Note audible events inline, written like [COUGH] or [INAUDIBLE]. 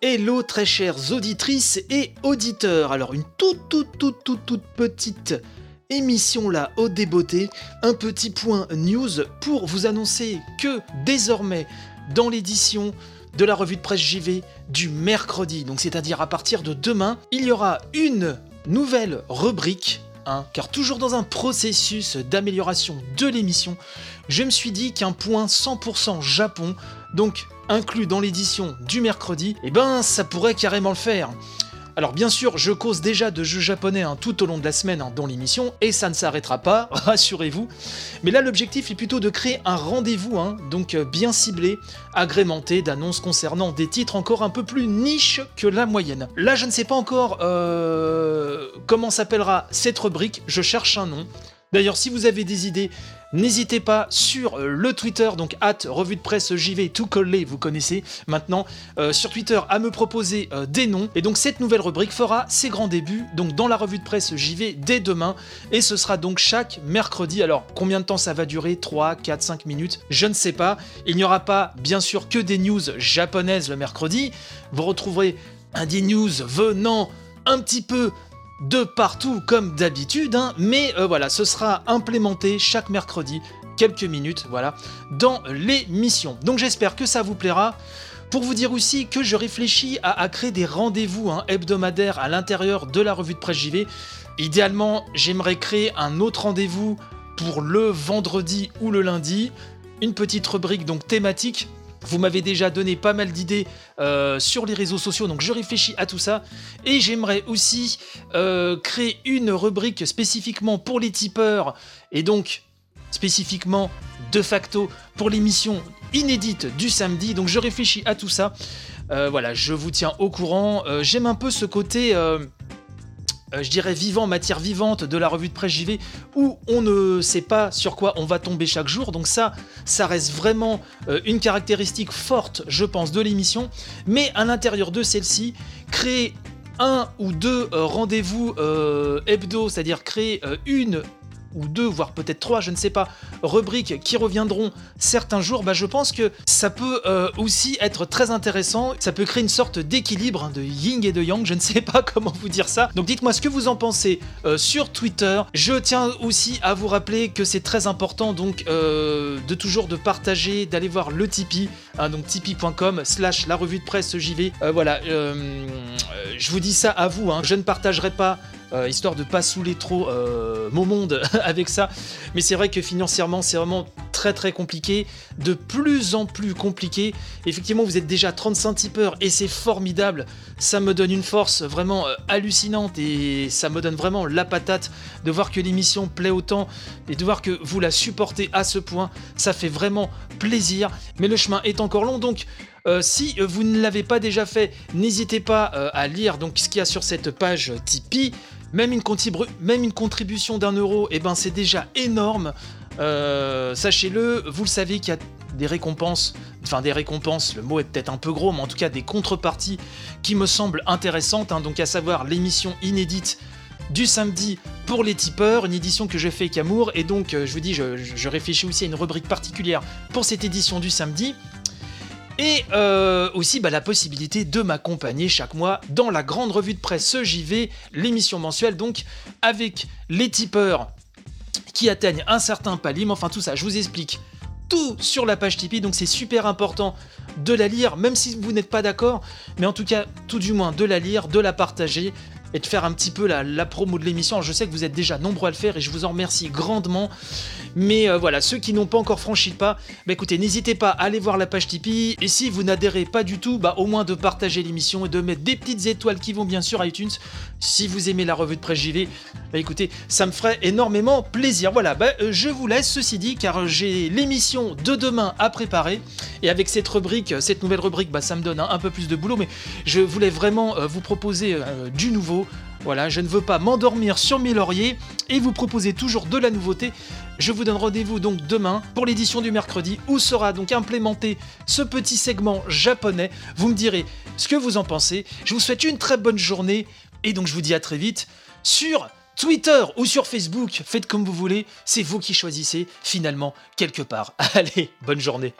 Hello très chères auditrices et auditeurs. Alors une toute toute toute toute toute petite émission là au débeauté, un petit point news pour vous annoncer que désormais dans l'édition de la revue de presse JV du mercredi, donc c'est-à-dire à partir de demain, il y aura une nouvelle rubrique hein, car toujours dans un processus d'amélioration de l'émission, je me suis dit qu'un point 100% Japon, donc inclus dans l'édition du mercredi, eh ben ça pourrait carrément le faire. Alors bien sûr, je cause déjà de jeux japonais hein, tout au long de la semaine hein, dans l'émission, et ça ne s'arrêtera pas, [LAUGHS] rassurez-vous. Mais là, l'objectif est plutôt de créer un rendez-vous, hein, donc euh, bien ciblé, agrémenté d'annonces concernant des titres encore un peu plus niche que la moyenne. Là, je ne sais pas encore euh, comment s'appellera cette rubrique, je cherche un nom. D'ailleurs, si vous avez des idées, n'hésitez pas sur euh, le Twitter, donc at revue de presse JV, tout collé, vous connaissez maintenant, euh, sur Twitter à me proposer euh, des noms. Et donc cette nouvelle rubrique fera ses grands débuts, donc dans la revue de presse JV dès demain, et ce sera donc chaque mercredi. Alors combien de temps ça va durer? 3, 4, 5 minutes? Je ne sais pas. Il n'y aura pas, bien sûr, que des news japonaises le mercredi. Vous retrouverez un des news venant un petit peu de partout comme d'habitude, hein, mais euh, voilà, ce sera implémenté chaque mercredi, quelques minutes, voilà, dans l'émission. Donc j'espère que ça vous plaira. Pour vous dire aussi que je réfléchis à, créer des rendez-vous hein, hebdomadaires à l'intérieur de la revue de presse JV. Idéalement, j'aimerais créer un autre rendez-vous pour le vendredi ou le lundi. Une petite rubrique donc thématique vous m'avez déjà donné pas mal d'idées euh, sur les réseaux sociaux, donc je réfléchis à tout ça. Et j'aimerais aussi euh, créer une rubrique spécifiquement pour les tipeurs, et donc spécifiquement de facto pour l'émission inédite du samedi. Donc je réfléchis à tout ça. Euh, voilà, je vous tiens au courant. J'aime un peu ce côté euh, je dirais vivant, matière vivante de la revue de presse JV, où on ne sait pas sur quoi on va tomber chaque jour. Donc ça, ça reste vraiment euh, une caractéristique forte, je pense, de l'émission. Mais à l'intérieur de celle-ci, créer un ou deux euh, rendez-vous hebdo, c'est-à-dire créer une ou deux, voire peut-être trois, je ne sais pas, rubriques qui reviendront certains jours, bah je pense que ça peut euh, aussi être très intéressant. Ça peut créer une sorte d'équilibre hein, de yin et de yang, je ne sais pas [LAUGHS] comment vous dire ça. Donc dites-moi ce que vous en pensez euh, sur Twitter. Je tiens aussi à vous rappeler que c'est très important donc euh, de toujours de partager, d'aller voir le Tipeee, hein, donc tipeee.com slash la revue de presse JV. voilà, je vous dis ça à vous, hein. je ne partagerai pas euh, histoire de pas saouler trop euh, mon monde [LAUGHS] avec ça. Mais c'est vrai que financièrement, c'est vraiment très très compliqué, de plus en plus compliqué. Effectivement, vous êtes déjà 35 tipeurs et c'est formidable. Ça me donne une force vraiment euh, hallucinante et ça me donne vraiment la patate de voir que l'émission plaît autant et de voir que vous la supportez à ce point. Ça fait vraiment plaisir. Mais le chemin est encore long, donc si vous ne l'avez pas déjà fait, n'hésitez pas à lire donc ce qu'il y a sur cette page Tipeee. Même une, contribution d'un euro, eh ben c'est déjà énorme. Euh, sachez-le, vous le savez qu'il y a des récompenses, enfin des récompenses, le mot est peut-être un peu gros, mais en tout cas des contreparties qui me semblent intéressantes, hein. donc à savoir l'émission inédite du samedi pour les tipeurs, une édition que je fais avec amour, et donc euh, je vous dis, je réfléchis aussi à une rubrique particulière pour cette édition du samedi. Et euh, aussi bah, la possibilité de m'accompagner chaque mois dans la grande revue de presse JV, l'émission mensuelle donc avec les tipeurs qui atteignent un certain palier. enfin tout ça, je vous explique tout sur la page Tipeee, donc c'est super important de la lire, même si vous n'êtes pas d'accord, mais en tout cas, tout du moins de la lire, de la partager, et de faire un petit peu la, promo de l'émission. Je sais que vous êtes déjà nombreux à le faire et je vous en remercie grandement. Mais euh, voilà, ceux qui n'ont pas encore franchi le pas, bah écoutez, n'hésitez pas à aller voir la page Tipeee. Et si vous n'adhérez pas du tout, bah au moins de partager l'émission et de mettre des petites étoiles qui vont bien sûr à iTunes. Si vous aimez la revue de presse JV, bah écoutez, ça me ferait énormément plaisir. Voilà, bah, euh, je vous laisse ceci dit car j'ai l'émission de demain à préparer. Et avec cette rubrique, cette nouvelle rubrique, bah ça me donne un, peu plus de boulot. Mais je voulais vraiment euh, vous proposer du voilà, je ne veux pas m'endormir sur mes lauriers et vous proposer toujours de la nouveauté. Je vous donne rendez-vous donc demain pour l'édition du mercredi où sera donc implémenté ce petit segment japonais. Vous me direz ce que vous en pensez. Je vous souhaite une très bonne journée et donc je vous dis à très vite sur Twitter ou sur Facebook. Faites comme vous voulez, c'est vous qui choisissez finalement quelque part. [LAUGHS] Allez, bonne journée.